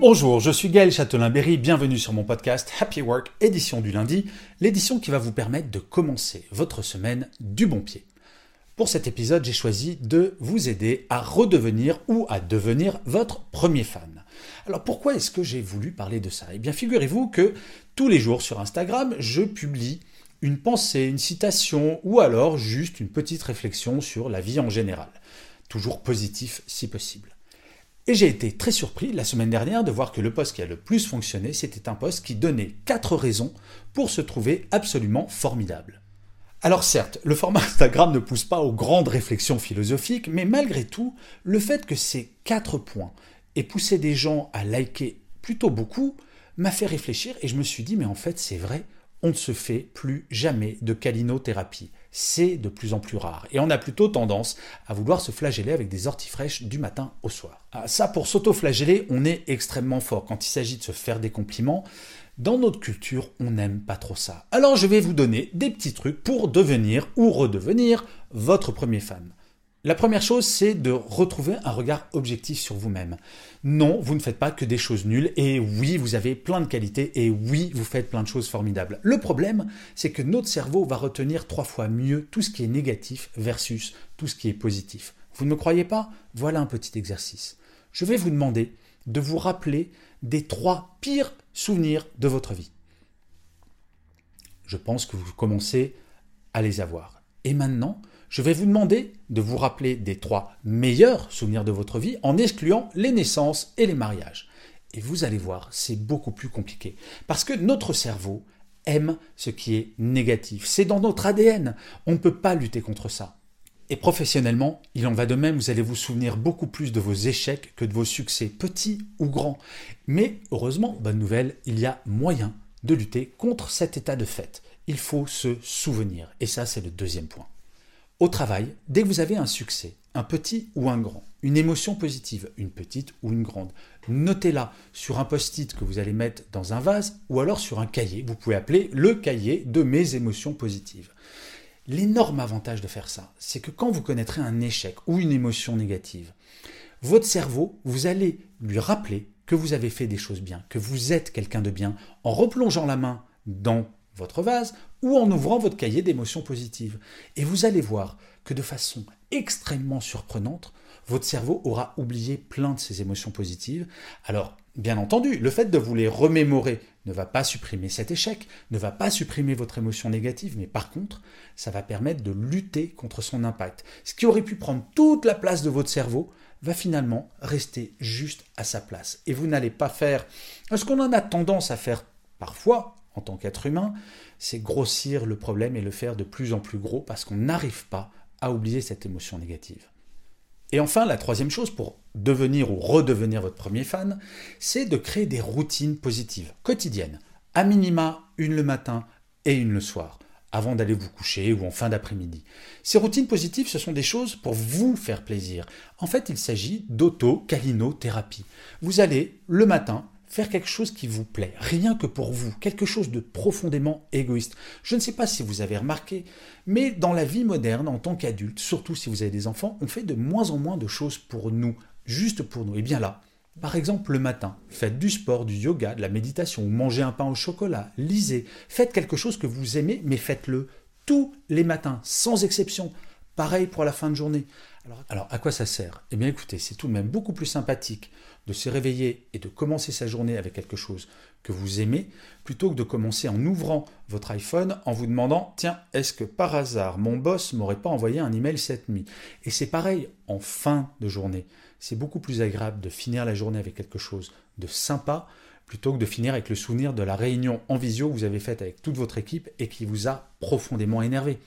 Bonjour, je suis Gaël Châtelain-Berry, bienvenue sur mon podcast Happy Work, édition du lundi, l'édition qui va vous permettre de commencer votre semaine du bon pied. Pour cet épisode, j'ai choisi de vous aider à redevenir ou à devenir votre premier fan. Alors pourquoi est-ce que j'ai voulu parler de ça? Eh bien figurez-vous que tous les jours sur Instagram, je publie une pensée, une citation ou alors juste une petite réflexion sur la vie en général. Toujours positif si possible. Et j'ai été très surpris la semaine dernière de voir que le post qui a le plus fonctionné, c'était un post qui donnait quatre raisons pour se trouver absolument formidable. Alors certes, le format Instagram ne pousse pas aux grandes réflexions philosophiques, mais malgré tout, le fait que ces quatre points aient poussé des gens à liker plutôt beaucoup m'a fait réfléchir et je me suis dit mais en fait c'est vrai, on ne se fait plus jamais de calinothérapie. C'est de plus en plus rare. Et on a plutôt tendance à vouloir se flageller avec des orties fraîches du matin au soir. Ah, ça, pour s'auto-flageller, on est extrêmement fort. Quand il s'agit de se faire des compliments, dans notre culture, on n'aime pas trop ça. Alors je vais vous donner des petits trucs pour devenir ou redevenir votre premier fan. La première chose, c'est de retrouver un regard objectif sur vous-même. Non, vous ne faites pas que des choses nulles, et oui, vous avez plein de qualités, et oui, vous faites plein de choses formidables. Le problème, c'est que notre cerveau va retenir trois fois mieux tout ce qui est négatif versus tout ce qui est positif. Vous ne me croyez pas? Voilà un petit exercice. Je vais vous demander de vous rappeler des trois pires souvenirs de votre vie. Je pense que vous commencez à les avoir. Et maintenant, je vais vous demander de vous rappeler des trois meilleurs souvenirs de votre vie en excluant les naissances et les mariages. Et vous allez voir, c'est beaucoup plus compliqué. Parce que notre cerveau aime ce qui est négatif. C'est dans notre ADN. On ne peut pas lutter contre ça. Et professionnellement, il en va de même, vous allez vous souvenir beaucoup plus de vos échecs que de vos succès, petits ou grands. Mais heureusement, bonne nouvelle, il y a moyen de lutter contre cet état de fait. Il faut se souvenir. Et ça, c'est le deuxième point. Au travail, dès que vous avez un succès, un petit ou un grand, une émotion positive, une petite ou une grande, notez-la sur un post-it que vous allez mettre dans un vase ou alors sur un cahier. Vous pouvez appeler le cahier de mes émotions positives. L'énorme avantage de faire ça, c'est que quand vous connaîtrez un échec ou une émotion négative, votre cerveau, vous allez lui rappeler que vous avez fait des choses bien, que vous êtes quelqu'un de bien, en replongeant la main dans votre vase ou en ouvrant votre cahier d'émotions positives. Et vous allez voir que de façon extrêmement surprenante, votre cerveau aura oublié plein de ces émotions positives. Alors, bien entendu, le fait de vous les remémorer ne va pas supprimer cet échec, ne va pas supprimer votre émotion négative, mais par contre, ça va permettre de lutter contre son impact. Ce qui aurait pu prendre toute la place de votre cerveau va finalement rester juste à sa place. Et vous n'allez pas faire ce qu'on en a tendance à faire parfois en tant qu'être humain, c'est grossir le problème et le faire de plus en plus gros parce qu'on n'arrive pas à oublier cette émotion négative. Et enfin, la troisième chose pour devenir ou redevenir votre premier fan, c'est de créer des routines positives, quotidiennes, à minima une le matin et une le soir, avant d'aller vous coucher ou en fin d'après-midi. Ces routines positives, ce sont des choses pour vous faire plaisir. En fait, il s'agit d'auto-calinothérapie. Vous allez, le matin, faire quelque chose qui vous plaît, rien que pour vous, quelque chose de profondément égoïste. Je ne sais pas si vous avez remarqué, mais dans la vie moderne, en tant qu'adulte, surtout si vous avez des enfants, on fait de moins en moins de choses pour nous, juste pour nous. Et bien là, par exemple, le matin, faites du sport, du yoga, de la méditation, mangez un pain au chocolat, lisez, faites quelque chose que vous aimez, mais faites-le tous les matins, sans exception. Pareil pour la fin de journée. Alors, à quoi ça sert? Eh bien écoutez, c'est tout de même beaucoup plus sympathique de se réveiller et de commencer sa journée avec quelque chose que vous aimez, plutôt que de commencer en ouvrant votre iPhone en vous demandant Tiens, est-ce que par hasard mon boss m'aurait pas envoyé un email cette nuit? Et c'est pareil en fin de journée. C'est beaucoup plus agréable de finir la journée avec quelque chose de sympa plutôt que de finir avec le souvenir de la réunion en visio que vous avez faite avec toute votre équipe et qui vous a profondément énervé.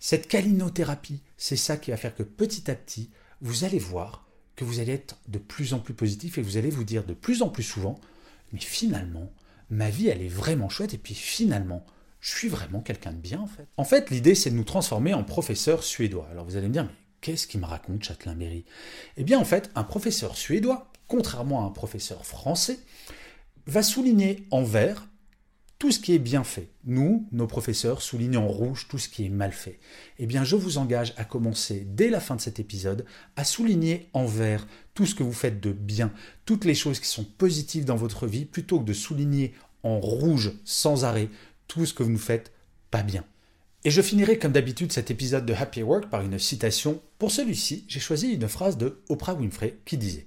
Cette calinothérapie, c'est ça qui va faire que petit à petit, vous allez voir que vous allez être de plus en plus positif et vous allez vous dire de plus en plus souvent, mais finalement, ma vie, elle est vraiment chouette et puis finalement, je suis vraiment quelqu'un de bien en fait. En fait, l'idée, c'est de nous transformer en professeur suédois. Alors vous allez me dire, mais qu'est-ce qu'il me raconte Châtelain-Berry Eh bien, en fait, un professeur suédois, contrairement à un professeur français, va souligner en vert tout ce qui est bien fait. Nous, nos professeurs, soulignent en rouge tout ce qui est mal fait. Eh bien, je vous engage à commencer dès la fin de cet épisode à souligner en vert tout ce que vous faites de bien, toutes les choses qui sont positives dans votre vie, plutôt que de souligner en rouge sans arrêt tout ce que vous ne faites pas bien. Et je finirai comme d'habitude cet épisode de Happy Work par une citation. Pour celui-ci, j'ai choisi une phrase de Oprah Winfrey qui disait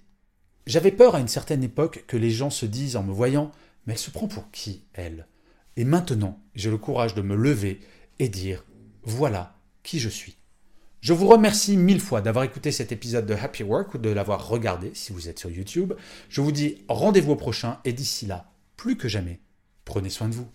J'avais peur à une certaine époque que les gens se disent en me voyant Mais elle se prend pour qui, elle? Et maintenant, j'ai le courage de me lever et dire Voilà qui je suis. Je vous remercie mille fois d'avoir écouté cet épisode de Happy Work ou de l'avoir regardé si vous êtes sur YouTube. Je vous dis rendez-vous au prochain et d'ici là, plus que jamais, prenez soin de vous.